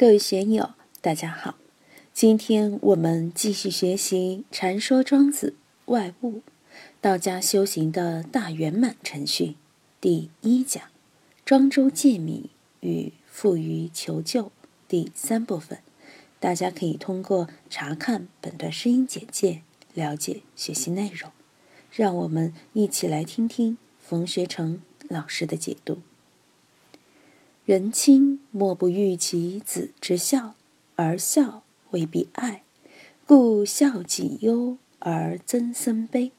各位学友，大家好。今天我们继续学习《禅说庄子外物》，道家修行的大圆满程序第一讲：庄周借米与富于求救第三部分。大家可以通过查看本段声音简介了解学习内容。让我们一起来听听冯学成老师的解读。人亲莫不欲其子之孝，而孝未必爱，故孝己忧而曾孙悲。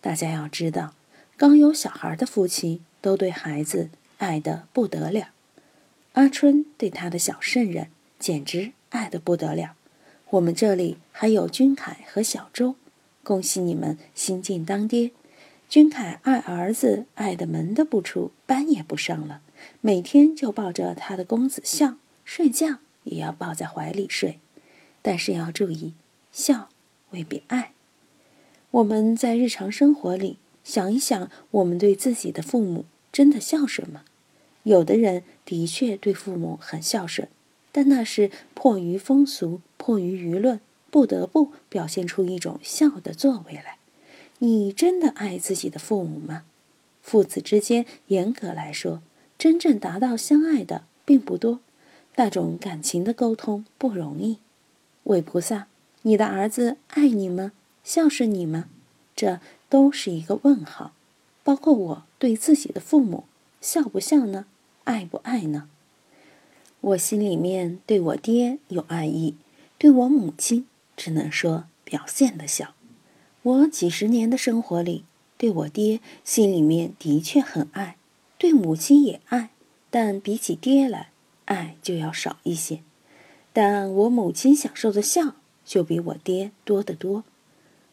大家要知道，刚有小孩的夫妻都对孩子爱得不得了。阿春对他的小圣人简直爱得不得了。我们这里还有君凯和小周，恭喜你们新晋当爹。君凯爱儿子爱得门都不出，班也不上了。每天就抱着他的公子笑，睡觉也要抱在怀里睡。但是要注意，笑未必爱。我们在日常生活里想一想，我们对自己的父母真的孝顺吗？有的人的确对父母很孝顺，但那是迫于风俗、迫于舆论，不得不表现出一种孝的作为来。你真的爱自己的父母吗？父子之间，严格来说。真正达到相爱的并不多，那种感情的沟通不容易。韦菩萨，你的儿子爱你吗？孝顺你吗？这都是一个问号。包括我对自己的父母孝不孝呢？爱不爱呢？我心里面对我爹有爱意，对我母亲只能说表现的孝。我几十年的生活里，对我爹心里面的确很爱。对母亲也爱，但比起爹来，爱就要少一些。但我母亲享受的孝就比我爹多得多。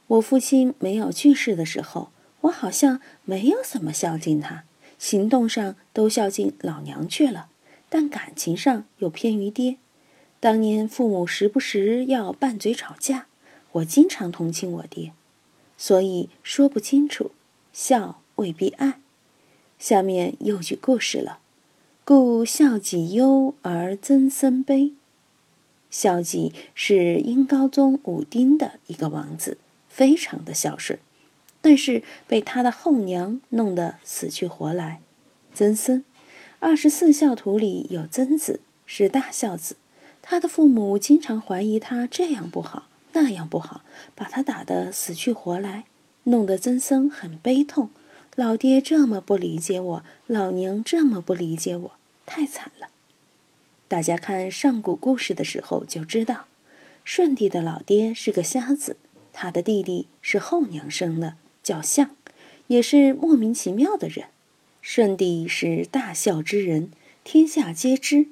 我父亲没有去世的时候，我好像没有怎么孝敬他，行动上都孝敬老娘去了，但感情上又偏于爹。当年父母时不时要拌嘴吵架，我经常同情我爹，所以说不清楚，孝未必爱。下面又举故事了，故孝己忧而曾孙悲。孝己是殷高宗武丁的一个王子，非常的孝顺，但是被他的后娘弄得死去活来。曾孙，二十四孝徒里有曾子，是大孝子，他的父母经常怀疑他这样不好那样不好，把他打得死去活来，弄得曾孙很悲痛。老爹这么不理解我，老娘这么不理解我，太惨了。大家看上古故事的时候就知道，舜帝的老爹是个瞎子，他的弟弟是后娘生的，叫象，也是莫名其妙的人。舜帝是大孝之人，天下皆知，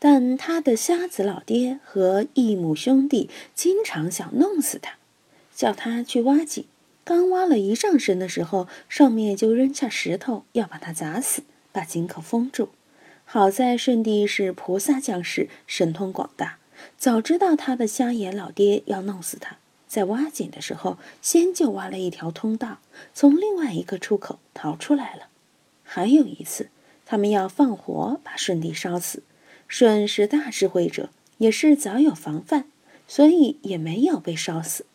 但他的瞎子老爹和异母兄弟经常想弄死他，叫他去挖井。刚挖了一丈深的时候，上面就扔下石头要把他砸死，把井口封住。好在舜帝是菩萨降世，神通广大，早知道他的瞎眼老爹要弄死他，在挖井的时候，先就挖了一条通道，从另外一个出口逃出来了。还有一次，他们要放火把舜帝烧死，舜是大智慧者，也是早有防范，所以也没有被烧死。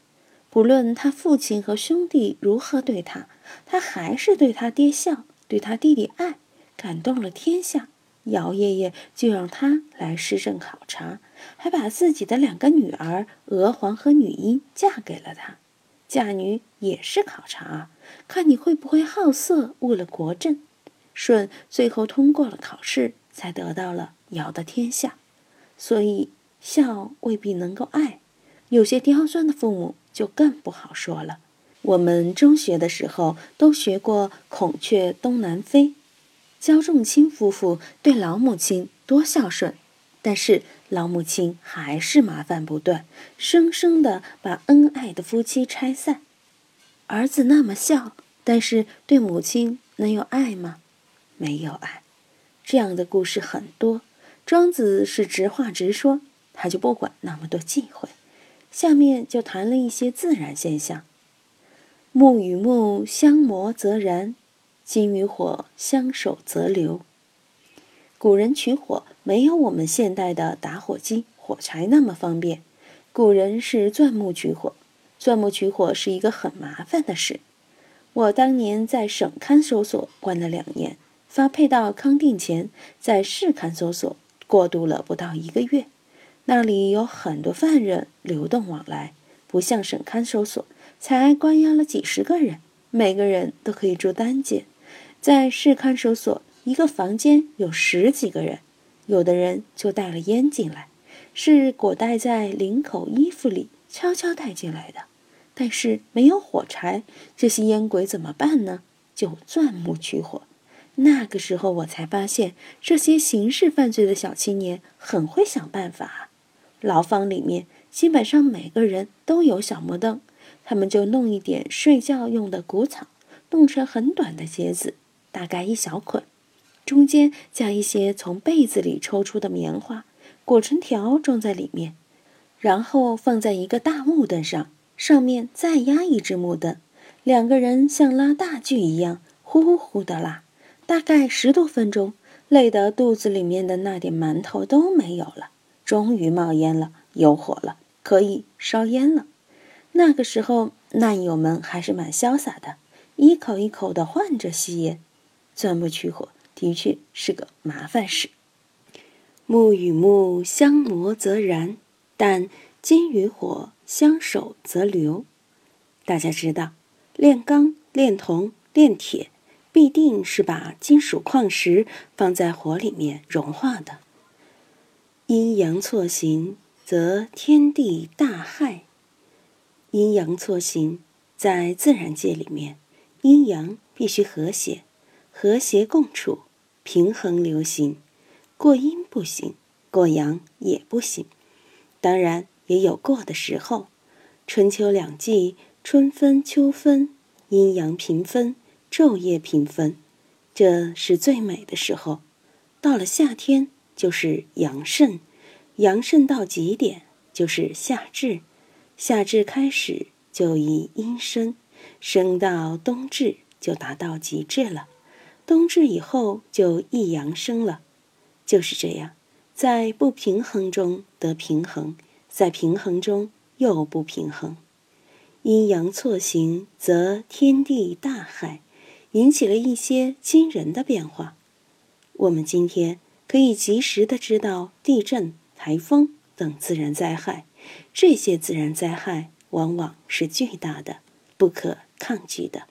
不论他父亲和兄弟如何对他，他还是对他爹孝，对他弟弟爱，感动了天下。姚爷爷就让他来施政考察，还把自己的两个女儿娥皇和女英嫁给了他。嫁女也是考察，看你会不会好色误了国政。舜最后通过了考试，才得到了尧的天下。所以孝未必能够爱，有些刁钻的父母。就更不好说了。我们中学的时候都学过“孔雀东南飞”，焦仲卿夫妇对老母亲多孝顺，但是老母亲还是麻烦不断，生生的把恩爱的夫妻拆散。儿子那么孝，但是对母亲能有爱吗？没有爱。这样的故事很多。庄子是直话直说，他就不管那么多忌讳。下面就谈了一些自然现象：木与木相磨则燃，金与火相守则流。古人取火没有我们现代的打火机、火柴那么方便。古人是钻木取火，钻木取火是一个很麻烦的事。我当年在省看守所关了两年，发配到康定前，在市看守所过渡了不到一个月。那里有很多犯人流动往来，不像省看守所，才关押了几十个人，每个人都可以住单间。在市看守所，一个房间有十几个人，有的人就带了烟进来，是裹带在领口衣服里，悄悄带进来的。但是没有火柴，这些烟鬼怎么办呢？就钻木取火。那个时候我才发现，这些刑事犯罪的小青年很会想办法。牢房里面基本上每个人都有小木凳，他们就弄一点睡觉用的谷草，弄成很短的结子，大概一小捆，中间加一些从被子里抽出的棉花，裹成条装在里面，然后放在一个大木凳上。上面再压一只木凳，两个人像拉大锯一样呼呼的拉，大概十多分钟，累得肚子里面的那点馒头都没有了，终于冒烟了，有火了，可以烧烟了。那个时候难友们还是蛮潇洒的，一口一口的换着吸烟。钻木取火的确是个麻烦事，木与木相磨则燃，但金与火。相守则留。大家知道，炼钢、炼铜、炼铁，必定是把金属矿石放在火里面融化的。阴阳错行，则天地大害。阴阳错行，在自然界里面，阴阳必须和谐，和谐共处，平衡流行。过阴不行，过阳也不行。当然。也有过的时候，春秋两季，春分、秋分，阴阳平分，昼夜平分，这是最美的时候。到了夏天，就是阳盛，阳盛到极点就是夏至，夏至开始就以阴生，升到冬至就达到极致了，冬至以后就一阳生了，就是这样，在不平衡中得平衡。在平衡中又不平衡，阴阳错行，则天地大害，引起了一些惊人的变化。我们今天可以及时的知道地震、台风等自然灾害，这些自然灾害往往是巨大的、不可抗拒的。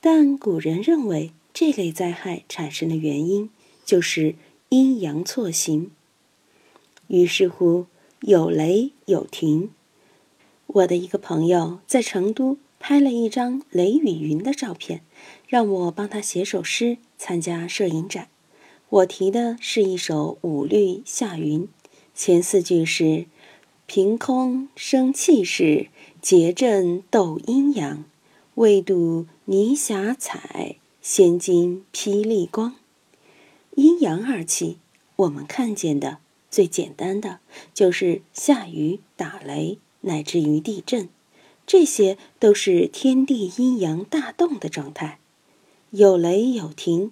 但古人认为，这类灾害产生的原因就是阴阳错行。于是乎。有雷有停。我的一个朋友在成都拍了一张雷雨云的照片，让我帮他写首诗参加摄影展。我提的是一首五律下云，前四句是：凭空生气势，结阵斗阴阳，未睹霓霞彩，先惊霹雳光。阴阳二气，我们看见的。最简单的就是下雨、打雷，乃至于地震，这些都是天地阴阳大动的状态。有雷有停，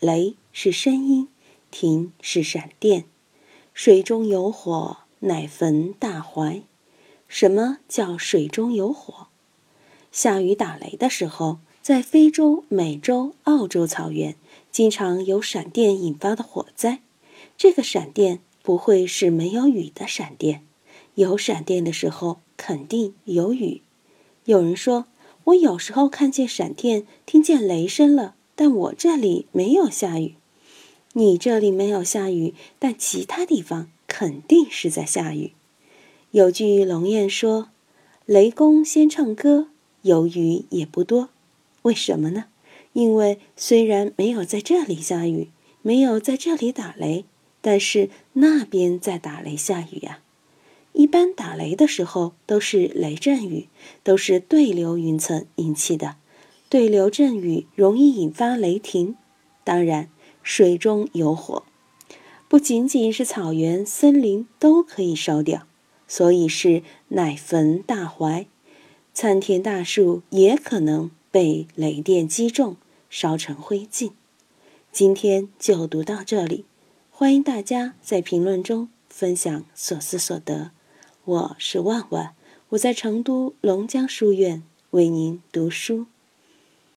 雷是声音，停是闪电。水中有火，乃焚大槐。什么叫水中有火？下雨打雷的时候，在非洲、美洲、澳洲草原，经常有闪电引发的火灾。这个闪电。不会是没有雨的闪电，有闪电的时候肯定有雨。有人说，我有时候看见闪电，听见雷声了，但我这里没有下雨。你这里没有下雨，但其他地方肯定是在下雨。有句龙谚说：“雷公先唱歌，有雨也不多。”为什么呢？因为虽然没有在这里下雨，没有在这里打雷。但是那边在打雷下雨呀，一般打雷的时候都是雷阵雨，都是对流云层引起的。对流阵雨容易引发雷霆。当然，水中有火，不仅仅是草原、森林都可以烧掉，所以是乃焚大槐，参天大树也可能被雷电击中，烧成灰烬。今天就读到这里。欢迎大家在评论中分享所思所得。我是万万，我在成都龙江书院为您读书。